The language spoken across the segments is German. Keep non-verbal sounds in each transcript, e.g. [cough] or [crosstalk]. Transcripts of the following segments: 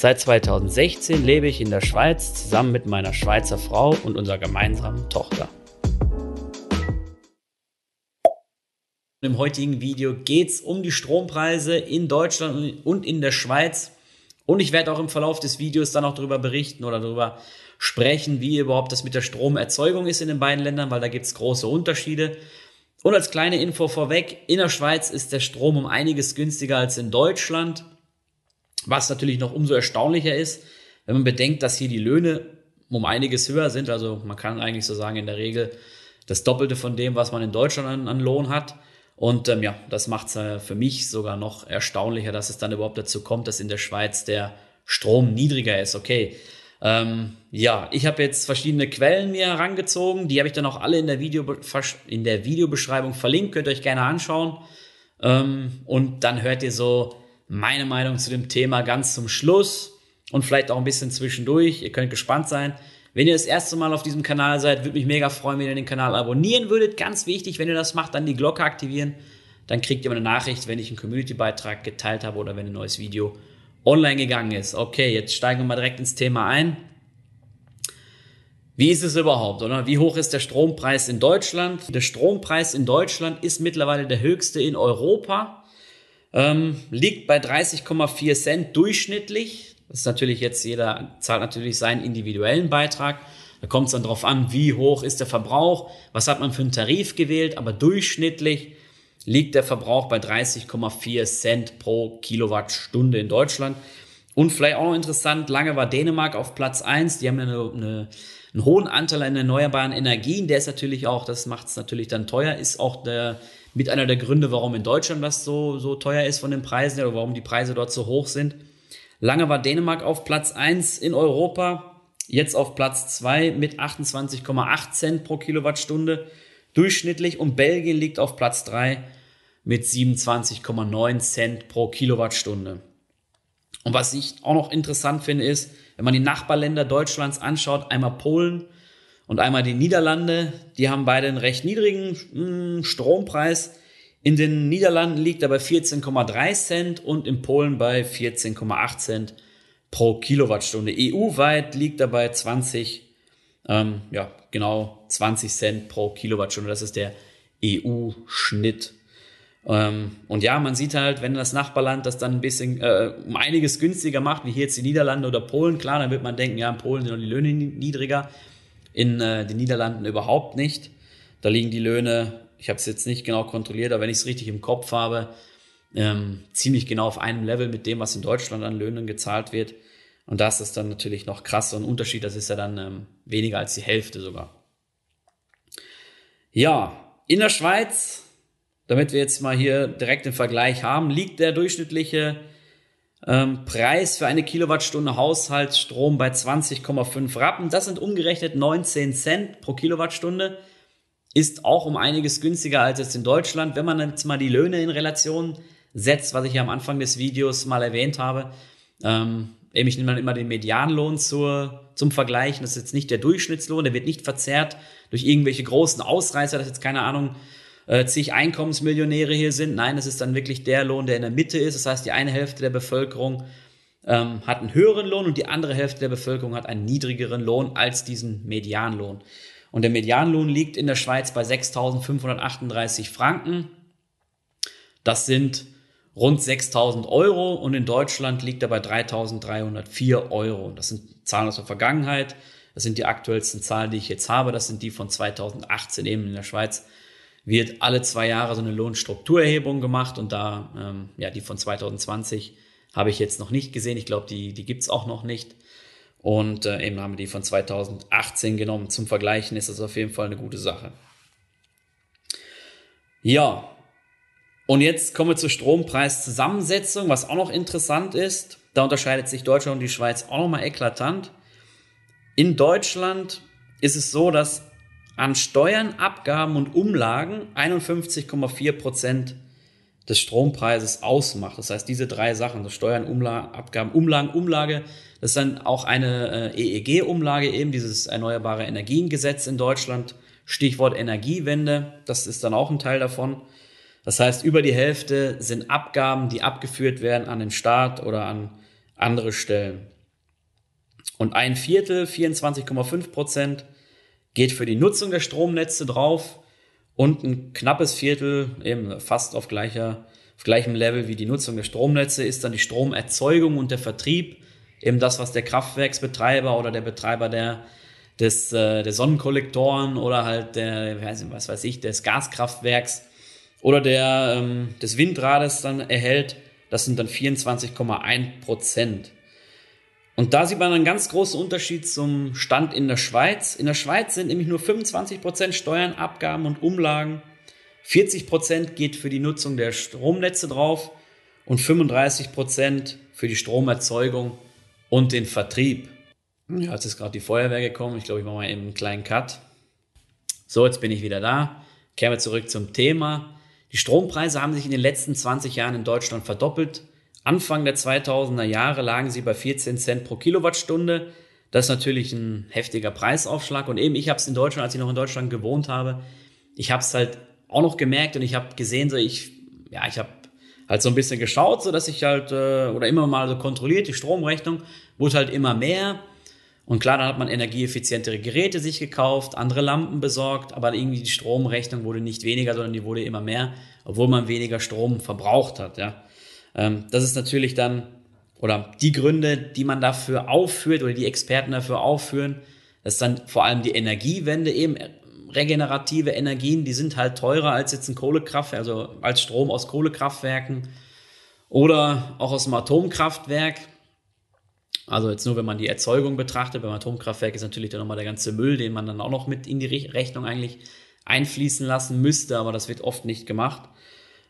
Seit 2016 lebe ich in der Schweiz zusammen mit meiner Schweizer Frau und unserer gemeinsamen Tochter. Im heutigen Video geht es um die Strompreise in Deutschland und in der Schweiz. Und ich werde auch im Verlauf des Videos dann auch darüber berichten oder darüber sprechen, wie überhaupt das mit der Stromerzeugung ist in den beiden Ländern, weil da gibt es große Unterschiede. Und als kleine Info vorweg, in der Schweiz ist der Strom um einiges günstiger als in Deutschland, was natürlich noch umso erstaunlicher ist, wenn man bedenkt, dass hier die Löhne um einiges höher sind. Also man kann eigentlich so sagen, in der Regel das Doppelte von dem, was man in Deutschland an, an Lohn hat. Und ähm, ja, das macht es äh, für mich sogar noch erstaunlicher, dass es dann überhaupt dazu kommt, dass in der Schweiz der Strom niedriger ist. Okay, ähm, ja, ich habe jetzt verschiedene Quellen mir herangezogen. Die habe ich dann auch alle in der, Video, in der Videobeschreibung verlinkt. Könnt ihr euch gerne anschauen. Ähm, und dann hört ihr so meine Meinung zu dem Thema ganz zum Schluss und vielleicht auch ein bisschen zwischendurch. Ihr könnt gespannt sein. Wenn ihr das erste Mal auf diesem Kanal seid, würde mich mega freuen, wenn ihr den Kanal abonnieren würdet. Ganz wichtig, wenn ihr das macht, dann die Glocke aktivieren. Dann kriegt ihr eine Nachricht, wenn ich einen Community-Beitrag geteilt habe oder wenn ein neues Video online gegangen ist. Okay, jetzt steigen wir mal direkt ins Thema ein. Wie ist es überhaupt, oder? Wie hoch ist der Strompreis in Deutschland? Der Strompreis in Deutschland ist mittlerweile der höchste in Europa, ähm, liegt bei 30,4 Cent durchschnittlich. Das ist natürlich jetzt, jeder zahlt natürlich seinen individuellen Beitrag. Da kommt es dann darauf an, wie hoch ist der Verbrauch, was hat man für einen Tarif gewählt, aber durchschnittlich liegt der Verbrauch bei 30,4 Cent pro Kilowattstunde in Deutschland. Und vielleicht auch noch interessant, lange war Dänemark auf Platz 1. Die haben eine, eine, einen hohen Anteil an erneuerbaren Energien. Der ist natürlich auch, das macht es natürlich dann teuer, ist auch der, mit einer der Gründe, warum in Deutschland das so, so teuer ist von den Preisen oder warum die Preise dort so hoch sind. Lange war Dänemark auf Platz 1 in Europa, jetzt auf Platz 2 mit 28,8 Cent pro Kilowattstunde durchschnittlich und Belgien liegt auf Platz 3 mit 27,9 Cent pro Kilowattstunde. Und was ich auch noch interessant finde, ist, wenn man die Nachbarländer Deutschlands anschaut, einmal Polen und einmal die Niederlande, die haben beide einen recht niedrigen hm, Strompreis. In den Niederlanden liegt er bei 14,3 Cent und in Polen bei 14,8 Cent pro Kilowattstunde. EU-weit liegt er bei 20, ähm, ja, genau 20 Cent pro Kilowattstunde. Das ist der EU-Schnitt. Ähm, und ja, man sieht halt, wenn das Nachbarland das dann ein bisschen äh, um einiges günstiger macht, wie hier jetzt die Niederlande oder Polen, klar, dann wird man denken, ja, in Polen sind die Löhne niedriger, in äh, den Niederlanden überhaupt nicht. Da liegen die Löhne, ich habe es jetzt nicht genau kontrolliert, aber wenn ich es richtig im Kopf habe, ähm, ziemlich genau auf einem Level mit dem, was in Deutschland an Löhnen gezahlt wird. Und das ist dann natürlich noch krass, so ein Unterschied, das ist ja dann ähm, weniger als die Hälfte sogar. Ja, in der Schweiz damit wir jetzt mal hier direkt den Vergleich haben, liegt der durchschnittliche ähm, Preis für eine Kilowattstunde Haushaltsstrom bei 20,5 Rappen. Das sind umgerechnet 19 Cent pro Kilowattstunde. Ist auch um einiges günstiger als jetzt in Deutschland. Wenn man jetzt mal die Löhne in Relation setzt, was ich ja am Anfang des Videos mal erwähnt habe, ähm, ich nehme dann immer den Medianlohn zur, zum Vergleichen. Das ist jetzt nicht der Durchschnittslohn, der wird nicht verzerrt durch irgendwelche großen Ausreißer, das ist jetzt keine Ahnung, äh, zig Einkommensmillionäre hier sind. Nein, es ist dann wirklich der Lohn, der in der Mitte ist. Das heißt, die eine Hälfte der Bevölkerung ähm, hat einen höheren Lohn und die andere Hälfte der Bevölkerung hat einen niedrigeren Lohn als diesen Medianlohn. Und der Medianlohn liegt in der Schweiz bei 6.538 Franken. Das sind rund 6.000 Euro und in Deutschland liegt er bei 3.304 Euro. Das sind Zahlen aus der Vergangenheit. Das sind die aktuellsten Zahlen, die ich jetzt habe. Das sind die von 2018 eben in der Schweiz wird alle zwei Jahre so eine Lohnstrukturerhebung gemacht und da, ähm, ja, die von 2020 habe ich jetzt noch nicht gesehen. Ich glaube, die, die gibt's auch noch nicht. Und äh, eben haben wir die von 2018 genommen. Zum Vergleichen ist das auf jeden Fall eine gute Sache. Ja, und jetzt kommen wir zur Strompreiszusammensetzung, was auch noch interessant ist. Da unterscheidet sich Deutschland und die Schweiz auch nochmal eklatant. in Deutschland ist es so, dass an Steuern, Abgaben und Umlagen 51,4 Prozent des Strompreises ausmacht. Das heißt, diese drei Sachen, das Steuern, Umlagen, Abgaben, Umlagen, Umlage, das ist dann auch eine äh, EEG-Umlage, eben dieses Erneuerbare Energiengesetz in Deutschland. Stichwort Energiewende, das ist dann auch ein Teil davon. Das heißt, über die Hälfte sind Abgaben, die abgeführt werden an den Staat oder an andere Stellen. Und ein Viertel, 24,5 Prozent, geht für die Nutzung der Stromnetze drauf und ein knappes Viertel, eben fast auf, gleicher, auf gleichem Level wie die Nutzung der Stromnetze, ist dann die Stromerzeugung und der Vertrieb, eben das, was der Kraftwerksbetreiber oder der Betreiber der, des, äh, der Sonnenkollektoren oder halt der, was weiß ich, des Gaskraftwerks oder der, ähm, des Windrades dann erhält. Das sind dann 24,1 Prozent. Und da sieht man einen ganz großen Unterschied zum Stand in der Schweiz. In der Schweiz sind nämlich nur 25 Prozent Steuern, Abgaben und Umlagen. 40 Prozent geht für die Nutzung der Stromnetze drauf und 35 Prozent für die Stromerzeugung und den Vertrieb. Ja, jetzt ist gerade die Feuerwehr gekommen. Ich glaube, ich mache mal eben einen kleinen Cut. So, jetzt bin ich wieder da. Kehren wir zurück zum Thema. Die Strompreise haben sich in den letzten 20 Jahren in Deutschland verdoppelt. Anfang der 2000er Jahre lagen sie bei 14 Cent pro Kilowattstunde. Das ist natürlich ein heftiger Preisaufschlag. Und eben, ich habe es in Deutschland, als ich noch in Deutschland gewohnt habe, ich habe es halt auch noch gemerkt und ich habe gesehen, so ich, ja, ich habe halt so ein bisschen geschaut, so dass ich halt, äh, oder immer mal so kontrolliert, die Stromrechnung wurde halt immer mehr. Und klar, dann hat man energieeffizientere Geräte sich gekauft, andere Lampen besorgt, aber irgendwie die Stromrechnung wurde nicht weniger, sondern die wurde immer mehr, obwohl man weniger Strom verbraucht hat, ja. Ähm, das ist natürlich dann, oder die Gründe, die man dafür aufführt oder die Experten dafür aufführen, das ist dann vor allem die Energiewende eben, regenerative Energien, die sind halt teurer als jetzt ein Kohlekraftwerk, also als Strom aus Kohlekraftwerken oder auch aus dem Atomkraftwerk. Also jetzt nur, wenn man die Erzeugung betrachtet, beim Atomkraftwerk ist natürlich dann nochmal der ganze Müll, den man dann auch noch mit in die Rechnung eigentlich einfließen lassen müsste, aber das wird oft nicht gemacht.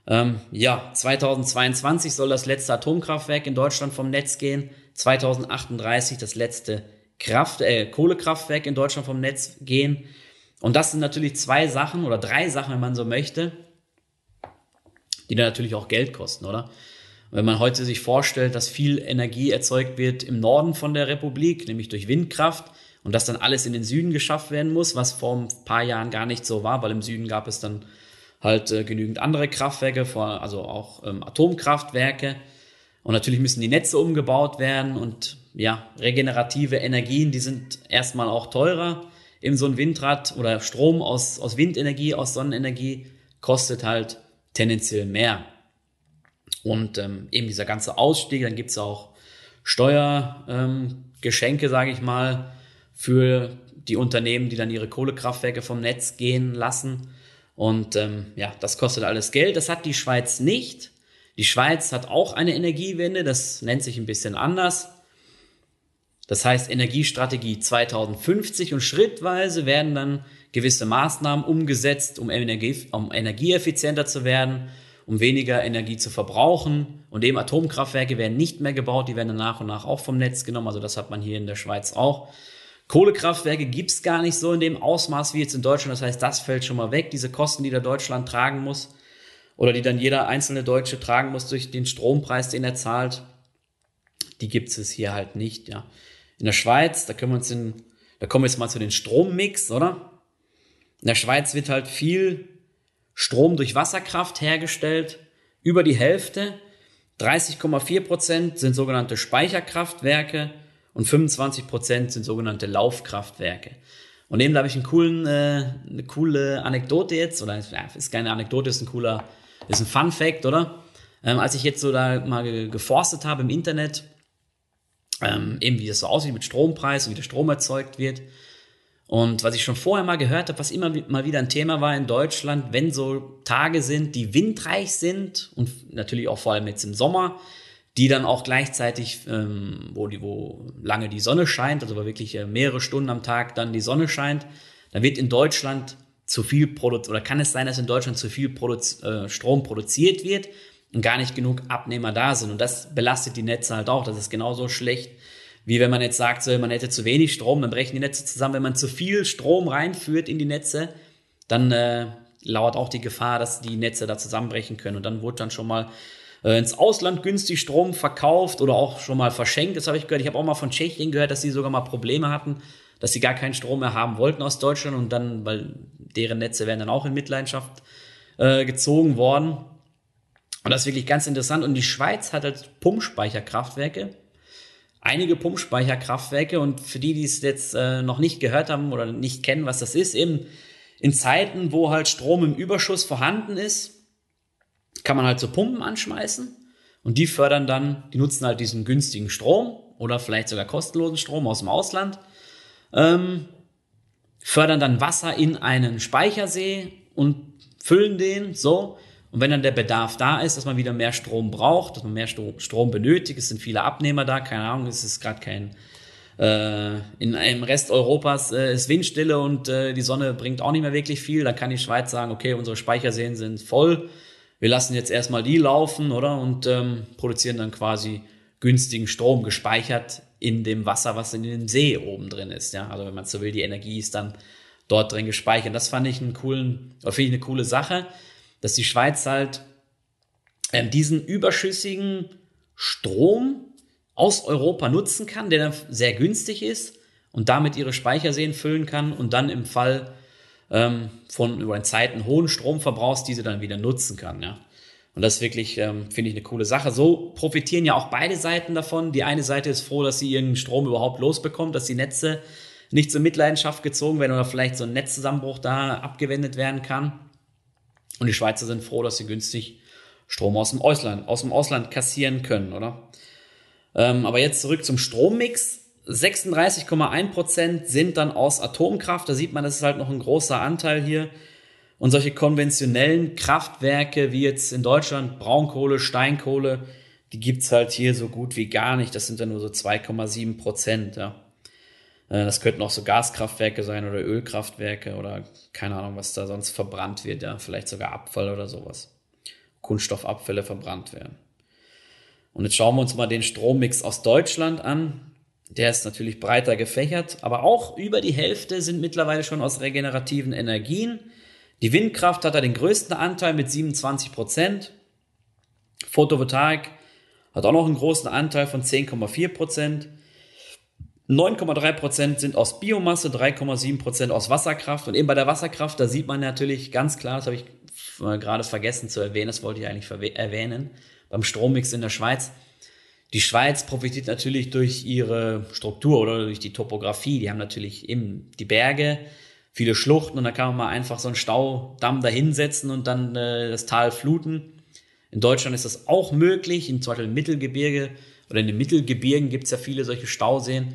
Ähm, ja, 2022 soll das letzte Atomkraftwerk in Deutschland vom Netz gehen. 2038 das letzte Kraft, äh, Kohlekraftwerk in Deutschland vom Netz gehen. Und das sind natürlich zwei Sachen oder drei Sachen, wenn man so möchte, die dann natürlich auch Geld kosten, oder? wenn man heute sich vorstellt, dass viel Energie erzeugt wird im Norden von der Republik, nämlich durch Windkraft, und dass dann alles in den Süden geschafft werden muss, was vor ein paar Jahren gar nicht so war, weil im Süden gab es dann halt äh, genügend andere Kraftwerke, vor, also auch ähm, Atomkraftwerke. Und natürlich müssen die Netze umgebaut werden und ja, regenerative Energien, die sind erstmal auch teurer. Eben so ein Windrad oder Strom aus, aus Windenergie, aus Sonnenenergie kostet halt tendenziell mehr. Und ähm, eben dieser ganze Ausstieg, dann gibt's auch Steuergeschenke, ähm, sage ich mal, für die Unternehmen, die dann ihre Kohlekraftwerke vom Netz gehen lassen. Und ähm, ja, das kostet alles Geld. Das hat die Schweiz nicht. Die Schweiz hat auch eine Energiewende, das nennt sich ein bisschen anders. Das heißt Energiestrategie 2050 und schrittweise werden dann gewisse Maßnahmen umgesetzt, um, Energie, um energieeffizienter zu werden, um weniger Energie zu verbrauchen. Und eben Atomkraftwerke werden nicht mehr gebaut, die werden dann nach und nach auch vom Netz genommen. Also das hat man hier in der Schweiz auch. Kohlekraftwerke gibt's gar nicht so in dem Ausmaß wie jetzt in Deutschland. Das heißt, das fällt schon mal weg, diese Kosten, die der Deutschland tragen muss oder die dann jeder einzelne Deutsche tragen muss durch den Strompreis, den er zahlt. Die gibt's es hier halt nicht, ja. In der Schweiz, da können wir uns in, da kommen wir jetzt mal zu den Strommix, oder? In der Schweiz wird halt viel Strom durch Wasserkraft hergestellt. Über die Hälfte, 30,4 Prozent sind sogenannte Speicherkraftwerke und 25 Prozent sind sogenannte Laufkraftwerke. Und eben da habe ich einen coolen, äh, eine coole Anekdote jetzt, oder ja, ist keine Anekdote, ist ein cooler, ist ein Fun Fact, oder? Ähm, als ich jetzt so da mal geforstet habe im Internet, ähm, eben wie das so aussieht mit Strompreis und wie der Strom erzeugt wird. Und was ich schon vorher mal gehört habe, was immer mal wieder ein Thema war in Deutschland, wenn so Tage sind, die windreich sind und natürlich auch vor allem jetzt im Sommer, die dann auch gleichzeitig, ähm, wo, die, wo lange die Sonne scheint, also wirklich äh, mehrere Stunden am Tag dann die Sonne scheint, dann wird in Deutschland zu viel produziert, oder kann es sein, dass in Deutschland zu viel Produ äh, Strom produziert wird und gar nicht genug Abnehmer da sind. Und das belastet die Netze halt auch. Das ist genauso schlecht wie wenn man jetzt sagt, so, man hätte zu wenig Strom, dann brechen die Netze zusammen. Wenn man zu viel Strom reinführt in die Netze, dann äh, lauert auch die Gefahr, dass die Netze da zusammenbrechen können. Und dann wurde dann schon mal äh, ins Ausland günstig Strom verkauft oder auch schon mal verschenkt. Das habe ich gehört. Ich habe auch mal von Tschechien gehört, dass sie sogar mal Probleme hatten, dass sie gar keinen Strom mehr haben wollten aus Deutschland und dann, weil deren Netze wären dann auch in Mitleidenschaft äh, gezogen worden. Und das ist wirklich ganz interessant. Und die Schweiz hat halt Pumpspeicherkraftwerke. Einige Pumpspeicherkraftwerke. Und für die, die es jetzt äh, noch nicht gehört haben oder nicht kennen, was das ist, eben in Zeiten, wo halt Strom im Überschuss vorhanden ist, kann man halt so Pumpen anschmeißen. Und die fördern dann, die nutzen halt diesen günstigen Strom oder vielleicht sogar kostenlosen Strom aus dem Ausland, ähm, fördern dann Wasser in einen Speichersee und füllen den so. Und wenn dann der Bedarf da ist, dass man wieder mehr Strom braucht, dass man mehr Strom benötigt, es sind viele Abnehmer da, keine Ahnung, es ist gerade kein, äh, in einem Rest Europas äh, ist Windstille und äh, die Sonne bringt auch nicht mehr wirklich viel, dann kann die Schweiz sagen, okay, unsere Speicherseen sind voll, wir lassen jetzt erstmal die laufen, oder? Und ähm, produzieren dann quasi günstigen Strom gespeichert in dem Wasser, was in dem See oben drin ist. Ja, also wenn man so will, die Energie ist dann dort drin gespeichert. Das fand ich einen coolen, finde ich eine coole Sache, dass die Schweiz halt ähm, diesen überschüssigen Strom aus Europa nutzen kann, der dann sehr günstig ist und damit ihre Speicherseen füllen kann und dann im Fall ähm, von über Zeiten hohen Stromverbrauchs diese dann wieder nutzen kann. Ja. Und das ist wirklich, ähm, finde ich, eine coole Sache. So profitieren ja auch beide Seiten davon. Die eine Seite ist froh, dass sie ihren Strom überhaupt losbekommt, dass die Netze nicht zur Mitleidenschaft gezogen werden oder vielleicht so ein Netzzusammenbruch da abgewendet werden kann. Und die Schweizer sind froh, dass sie günstig Strom aus dem Ausland, aus dem Ausland kassieren können, oder? Ähm, aber jetzt zurück zum Strommix. 36,1% sind dann aus Atomkraft. Da sieht man, das ist halt noch ein großer Anteil hier. Und solche konventionellen Kraftwerke wie jetzt in Deutschland Braunkohle, Steinkohle, die gibt's halt hier so gut wie gar nicht. Das sind dann nur so 2,7 Prozent. Ja. Äh, das könnten auch so Gaskraftwerke sein oder Ölkraftwerke oder keine Ahnung, was da sonst verbrannt wird. Ja. Vielleicht sogar Abfall oder sowas. Kunststoffabfälle verbrannt werden. Und jetzt schauen wir uns mal den Strommix aus Deutschland an. Der ist natürlich breiter gefächert, aber auch über die Hälfte sind mittlerweile schon aus regenerativen Energien. Die Windkraft hat da den größten Anteil mit 27 Prozent. Photovoltaik hat auch noch einen großen Anteil von 10,4 Prozent. 9,3 Prozent sind aus Biomasse, 3,7 Prozent aus Wasserkraft. Und eben bei der Wasserkraft, da sieht man natürlich ganz klar, das habe ich gerade vergessen zu erwähnen, das wollte ich eigentlich erwähnen, beim Strommix in der Schweiz. Die Schweiz profitiert natürlich durch ihre Struktur oder durch die Topografie. Die haben natürlich eben die Berge, viele Schluchten und da kann man mal einfach so einen Staudamm dahinsetzen und dann äh, das Tal fluten. In Deutschland ist das auch möglich, zum Beispiel im Mittelgebirge oder in den Mittelgebirgen gibt es ja viele solche Stauseen,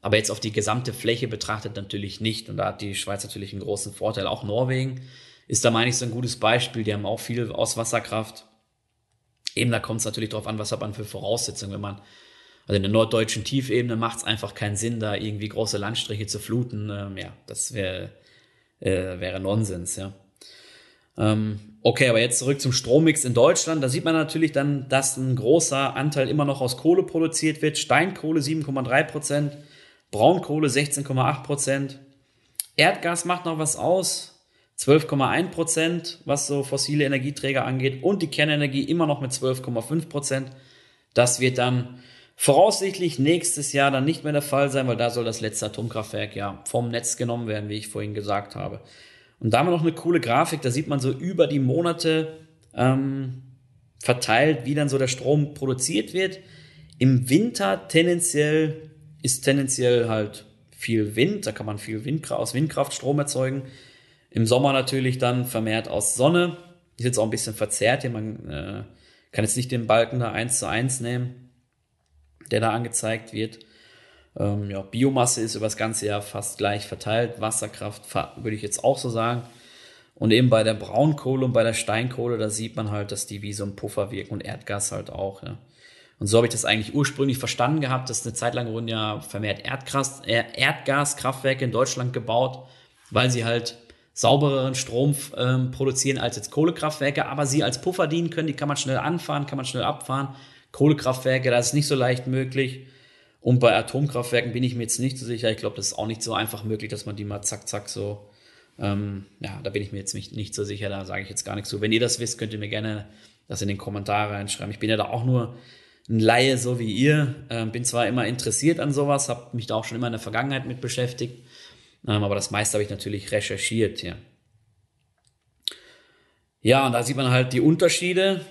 aber jetzt auf die gesamte Fläche betrachtet natürlich nicht. Und da hat die Schweiz natürlich einen großen Vorteil. Auch Norwegen ist da, meine ich, so ein gutes Beispiel. Die haben auch viel aus Eben, da kommt es natürlich darauf an, was hat man für Voraussetzungen, wenn man, also in der norddeutschen Tiefebene macht es einfach keinen Sinn, da irgendwie große Landstriche zu fluten. Ähm, ja, das wäre äh, wäre Nonsens, ja. Ähm, okay, aber jetzt zurück zum Strommix in Deutschland. Da sieht man natürlich dann, dass ein großer Anteil immer noch aus Kohle produziert wird. Steinkohle 7,3 Prozent, Braunkohle 16,8 Prozent. Erdgas macht noch was aus, 12,1 Prozent, was so fossile Energieträger angeht und die Kernenergie immer noch mit 12,5 Prozent. Das wird dann voraussichtlich nächstes Jahr dann nicht mehr der Fall sein, weil da soll das letzte Atomkraftwerk ja vom Netz genommen werden, wie ich vorhin gesagt habe. Und da haben wir noch eine coole Grafik, da sieht man so über die Monate ähm, verteilt, wie dann so der Strom produziert wird. Im Winter tendenziell ist tendenziell halt viel Wind, da kann man viel Windkraft, aus Windkraft Strom erzeugen. Im Sommer natürlich dann vermehrt aus Sonne. Ist jetzt auch ein bisschen verzerrt hier. Man äh, kann jetzt nicht den Balken da eins zu eins nehmen, der da angezeigt wird. Ähm, ja, Biomasse ist über das ganze Jahr fast gleich verteilt. Wasserkraft würde ich jetzt auch so sagen. Und eben bei der Braunkohle und bei der Steinkohle, da sieht man halt, dass die wie so ein Puffer wirken und Erdgas halt auch. Ja. Und so habe ich das eigentlich ursprünglich verstanden gehabt, dass eine Zeit lang wurden ja vermehrt Erdgas, Erdgaskraftwerke in Deutschland gebaut, weil sie halt saubereren Strom ähm, produzieren als jetzt Kohlekraftwerke, aber sie als Puffer dienen können, die kann man schnell anfahren, kann man schnell abfahren. Kohlekraftwerke, das ist nicht so leicht möglich. Und bei Atomkraftwerken bin ich mir jetzt nicht so sicher. Ich glaube, das ist auch nicht so einfach möglich, dass man die mal zack, zack so. Ähm, ja, da bin ich mir jetzt nicht, nicht so sicher. Da sage ich jetzt gar nichts zu. Wenn ihr das wisst, könnt ihr mir gerne das in den Kommentare reinschreiben. Ich bin ja da auch nur ein Laie, so wie ihr. Ähm, bin zwar immer interessiert an sowas, habe mich da auch schon immer in der Vergangenheit mit beschäftigt. Ähm, aber das meiste habe ich natürlich recherchiert, ja. Ja, und da sieht man halt die Unterschiede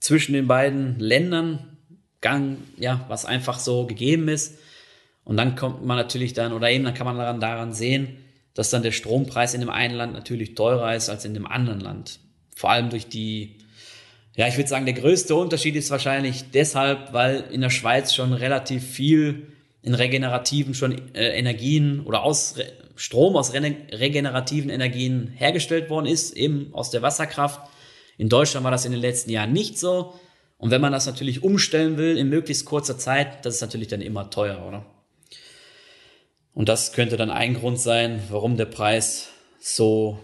zwischen den beiden Ländern, Gang, ja, was einfach so gegeben ist. Und dann kommt man natürlich dann, oder eben dann kann man daran, daran sehen, dass dann der Strompreis in dem einen Land natürlich teurer ist als in dem anderen Land. Vor allem durch die, ja, ich würde sagen, der größte Unterschied ist wahrscheinlich deshalb, weil in der Schweiz schon relativ viel in regenerativen schon äh, Energien oder aus Strom aus regenerativen Energien hergestellt worden ist, eben aus der Wasserkraft. In Deutschland war das in den letzten Jahren nicht so. Und wenn man das natürlich umstellen will in möglichst kurzer Zeit, das ist natürlich dann immer teuer, oder? Und das könnte dann ein Grund sein, warum der Preis so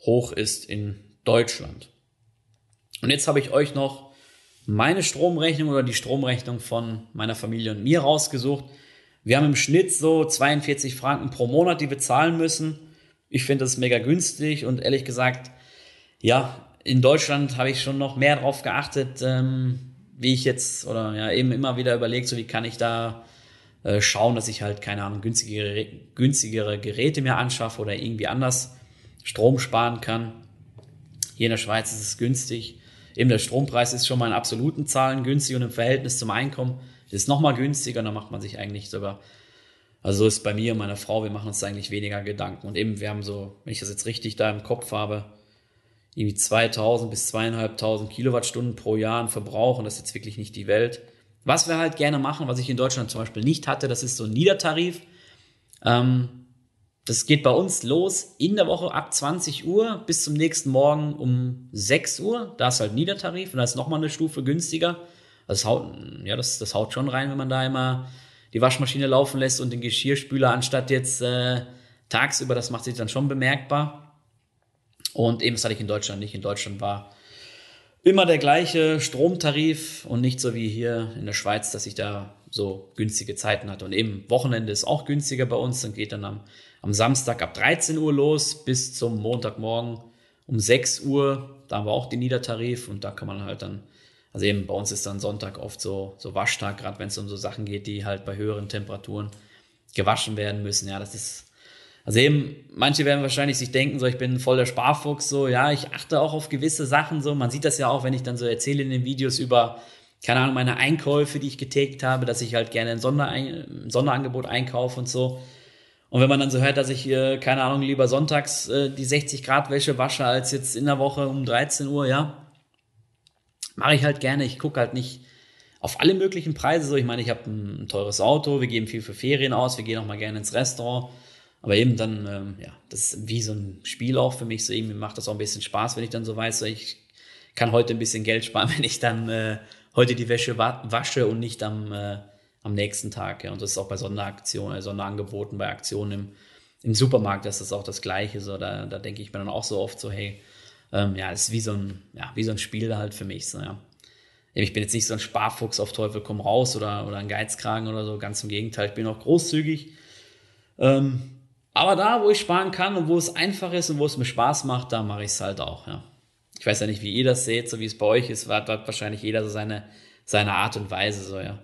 hoch ist in Deutschland. Und jetzt habe ich euch noch meine Stromrechnung oder die Stromrechnung von meiner Familie und mir rausgesucht. Wir haben im Schnitt so 42 Franken pro Monat, die wir zahlen müssen. Ich finde das mega günstig und ehrlich gesagt, ja, in Deutschland habe ich schon noch mehr darauf geachtet, ähm, wie ich jetzt oder ja eben immer wieder überlegt, so wie kann ich da äh, schauen, dass ich halt keine Ahnung günstigere, günstigere Geräte mir anschaffe oder irgendwie anders Strom sparen kann. Hier in der Schweiz ist es günstig. Eben der Strompreis ist schon mal in absoluten Zahlen günstig und im Verhältnis zum Einkommen ist es nochmal günstiger. Da macht man sich eigentlich sogar, also so ist bei mir und meiner Frau, wir machen uns eigentlich weniger Gedanken. Und eben, wir haben so, wenn ich das jetzt richtig da im Kopf habe, irgendwie 2000 bis 2500 Kilowattstunden pro Jahr an Verbrauch und das ist jetzt wirklich nicht die Welt. Was wir halt gerne machen, was ich in Deutschland zum Beispiel nicht hatte, das ist so ein Niedertarif. Ähm, das geht bei uns los in der Woche ab 20 Uhr bis zum nächsten Morgen um 6 Uhr. Da ist halt Niedertarif und da ist nochmal eine Stufe günstiger. Also das haut, ja, das, das haut schon rein, wenn man da immer die Waschmaschine laufen lässt und den Geschirrspüler anstatt jetzt äh, tagsüber, das macht sich dann schon bemerkbar. Und eben das hatte ich in Deutschland nicht. In Deutschland war immer der gleiche Stromtarif und nicht so wie hier in der Schweiz, dass ich da so günstige Zeiten hatte. Und eben Wochenende ist auch günstiger bei uns. Dann geht dann am, am Samstag ab 13 Uhr los bis zum Montagmorgen um 6 Uhr. Da haben wir auch den Niedertarif und da kann man halt dann, also eben bei uns ist dann Sonntag oft so, so Waschtag, gerade wenn es um so Sachen geht, die halt bei höheren Temperaturen gewaschen werden müssen. Ja, das ist also eben, manche werden wahrscheinlich sich denken, so ich bin voll der Sparfuchs, so ja, ich achte auch auf gewisse Sachen, so man sieht das ja auch, wenn ich dann so erzähle in den Videos über, keine Ahnung, meine Einkäufe, die ich getätigt habe, dass ich halt gerne ein, Sonderein Sonderangebot einkaufe und so. Und wenn man dann so hört, dass ich hier, keine Ahnung, lieber sonntags äh, die 60 Grad Wäsche wasche, als jetzt in der Woche um 13 Uhr, ja, mache ich halt gerne. Ich gucke halt nicht auf alle möglichen Preise. So, ich meine, ich habe ein, teures Auto, wir geben viel für Ferien aus, wir gehen auch mal gerne ins Restaurant. Aber eben dann, ähm, ja, das ist wie so ein Spiel auch für mich. So irgendwie macht das auch ein bisschen Spaß, wenn ich dann so weiß, so ich kann heute ein bisschen Geld sparen, [laughs] wenn ich dann äh, heute die Wäsche wa wasche und nicht am, äh, am nächsten Tag. Ja. Und das ist auch bei Sonderaktionen, äh, Sonderangeboten, bei Aktionen im, im Supermarkt, das ist auch das Gleiche. So, da, da denke ich mir dann auch so oft so, hey, ähm, ja, ist wie so ein, ja, wie so ein Spiel halt für mich. So, ja. Ich bin jetzt nicht so ein Sparfuchs auf Teufel komm raus oder, oder ein Geizkragen oder so, ganz im Gegenteil, ich bin auch großzügig. Ähm, aber da, wo ich sparen kann und wo es einfach ist und wo es mir Spaß macht, da mache ich es halt auch, ja. Ich weiß ja nicht, wie ihr das seht, so wie es bei euch ist, hat, hat wahrscheinlich jeder so seine, seine Art und Weise, so, ja.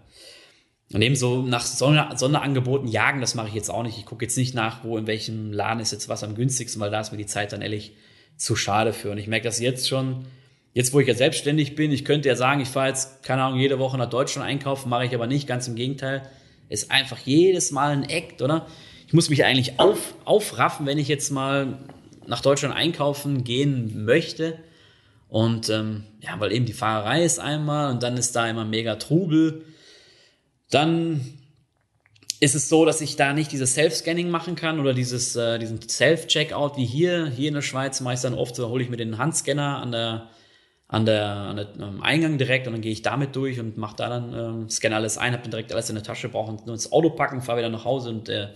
Und eben so nach Sonder Sonderangeboten jagen, das mache ich jetzt auch nicht. Ich gucke jetzt nicht nach, wo in welchem Laden ist jetzt was am günstigsten, weil da ist mir die Zeit dann ehrlich zu schade für. Und ich merke das jetzt schon, jetzt wo ich ja selbstständig bin, ich könnte ja sagen, ich fahre jetzt, keine Ahnung, jede Woche nach Deutschland einkaufen, mache ich aber nicht, ganz im Gegenteil. Ist einfach jedes Mal ein Act, oder? ich muss mich eigentlich auf, aufraffen, wenn ich jetzt mal nach Deutschland einkaufen gehen möchte. Und ähm, ja, weil eben die Fahrerei ist einmal und dann ist da immer mega Trubel. Dann ist es so, dass ich da nicht dieses Self-Scanning machen kann oder dieses, äh, diesen Self-Checkout wie hier. Hier in der Schweiz mache dann oft, so hole ich mir den Handscanner an der, an der, an der am Eingang direkt und dann gehe ich damit durch und mache da dann, ähm, scanne alles ein, habe dann direkt alles in der Tasche, brauche nur ins Auto packen, fahre wieder nach Hause und äh,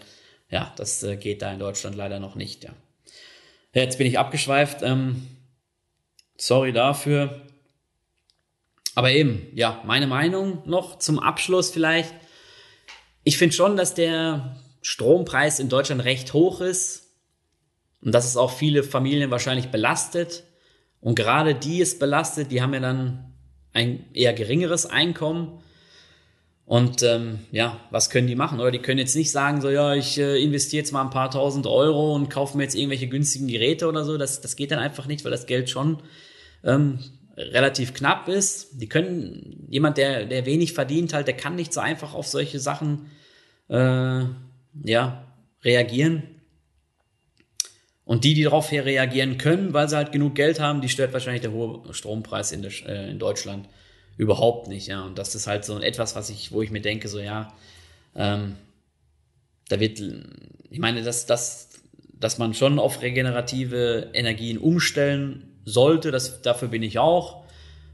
ja, das äh, geht da in Deutschland leider noch nicht, ja. Jetzt bin ich abgeschweift. Ähm, sorry dafür. Aber eben, ja, meine Meinung noch zum Abschluss vielleicht. Ich finde schon, dass der Strompreis in Deutschland recht hoch ist und dass es auch viele Familien wahrscheinlich belastet. Und gerade die es belastet, die haben ja dann ein eher geringeres Einkommen. Und ähm, ja, was können die machen? Oder die können jetzt nicht sagen, so ja, ich äh, investiere jetzt mal ein paar tausend Euro und kaufe mir jetzt irgendwelche günstigen Geräte oder so. Das, das geht dann einfach nicht, weil das Geld schon ähm, relativ knapp ist. Die können, jemand, der, der wenig verdient halt, der kann nicht so einfach auf solche Sachen äh, ja, reagieren. Und die, die darauf reagieren können, weil sie halt genug Geld haben, die stört wahrscheinlich der hohe Strompreis in, der, äh, in Deutschland überhaupt nicht, ja. Und das ist halt so etwas, was ich, wo ich mir denke, so ja, ähm, da wird, ich meine, dass, dass, dass man schon auf regenerative Energien umstellen sollte, das, dafür bin ich auch.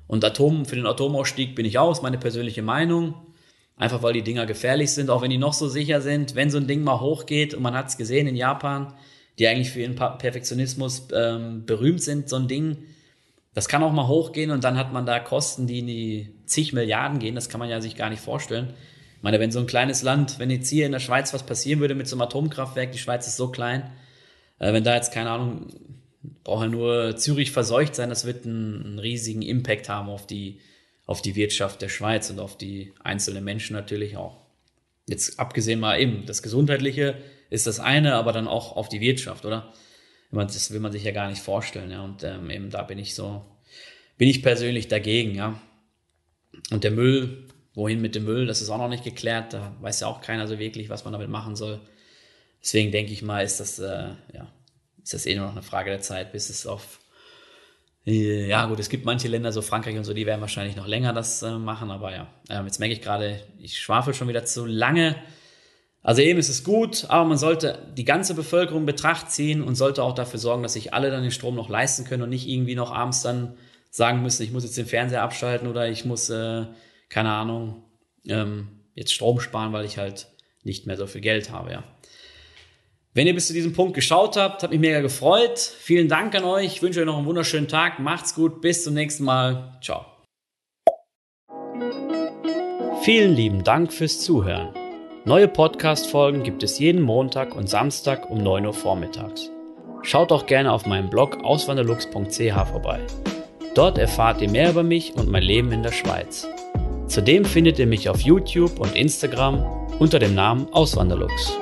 Und Atom, für den Atomausstieg bin ich auch, ist meine persönliche Meinung. Einfach weil die Dinger gefährlich sind, auch wenn die noch so sicher sind. Wenn so ein Ding mal hochgeht, und man hat es gesehen in Japan, die eigentlich für ihren Perfektionismus ähm, berühmt sind, so ein Ding, das kann auch mal hochgehen und dann hat man da Kosten, die in die zig Milliarden gehen. Das kann man ja sich gar nicht vorstellen. Ich meine, wenn so ein kleines Land, wenn jetzt hier in der Schweiz was passieren würde mit so einem Atomkraftwerk, die Schweiz ist so klein, äh, wenn da jetzt, keine Ahnung, braucht ja nur Zürich verseucht sein, das wird einen, einen, riesigen Impact haben auf die, auf die Wirtschaft der Schweiz und auf die einzelnen Menschen natürlich auch. Jetzt abgesehen mal eben, das Gesundheitliche ist das eine, aber dann auch auf die Wirtschaft, oder? das will man sich ja gar nicht vorstellen, ja. Und ähm, eben da bin ich so, bin ich persönlich dagegen, ja. Und der Müll, wohin mit dem Müll, das ist auch noch nicht geklärt. Da weiß ja auch keiner so wirklich, was man damit machen soll. Deswegen denke ich mal, ist das, äh, ja, ist das eh nur noch eine Frage der Zeit, bis es auf äh, ja, gut, es gibt manche Länder, so Frankreich und so, die werden wahrscheinlich noch länger das äh, machen, aber ja, ähm, jetzt merke ich gerade, ich schwafel schon wieder zu lange. Also eben ist es gut, aber man sollte die ganze Bevölkerung in Betracht ziehen und sollte auch dafür sorgen, dass sich alle dann den Strom noch leisten können und nicht irgendwie noch abends dann sagen müssen, ich muss jetzt den Fernseher abschalten oder ich muss, äh, keine Ahnung, ähm, jetzt Strom sparen, weil ich halt nicht mehr so viel Geld habe, ja. Wenn ihr bis zu diesem Punkt geschaut habt, hat mich mega gefreut. Vielen Dank an euch. Ich wünsche euch noch einen wunderschönen Tag. Macht's gut. Bis zum nächsten Mal. Ciao. Vielen lieben Dank fürs Zuhören. Neue Podcast-Folgen gibt es jeden Montag und Samstag um 9 Uhr vormittags. Schaut auch gerne auf meinem Blog auswanderlux.ch vorbei. Dort erfahrt ihr mehr über mich und mein Leben in der Schweiz. Zudem findet ihr mich auf YouTube und Instagram unter dem Namen Auswanderlux.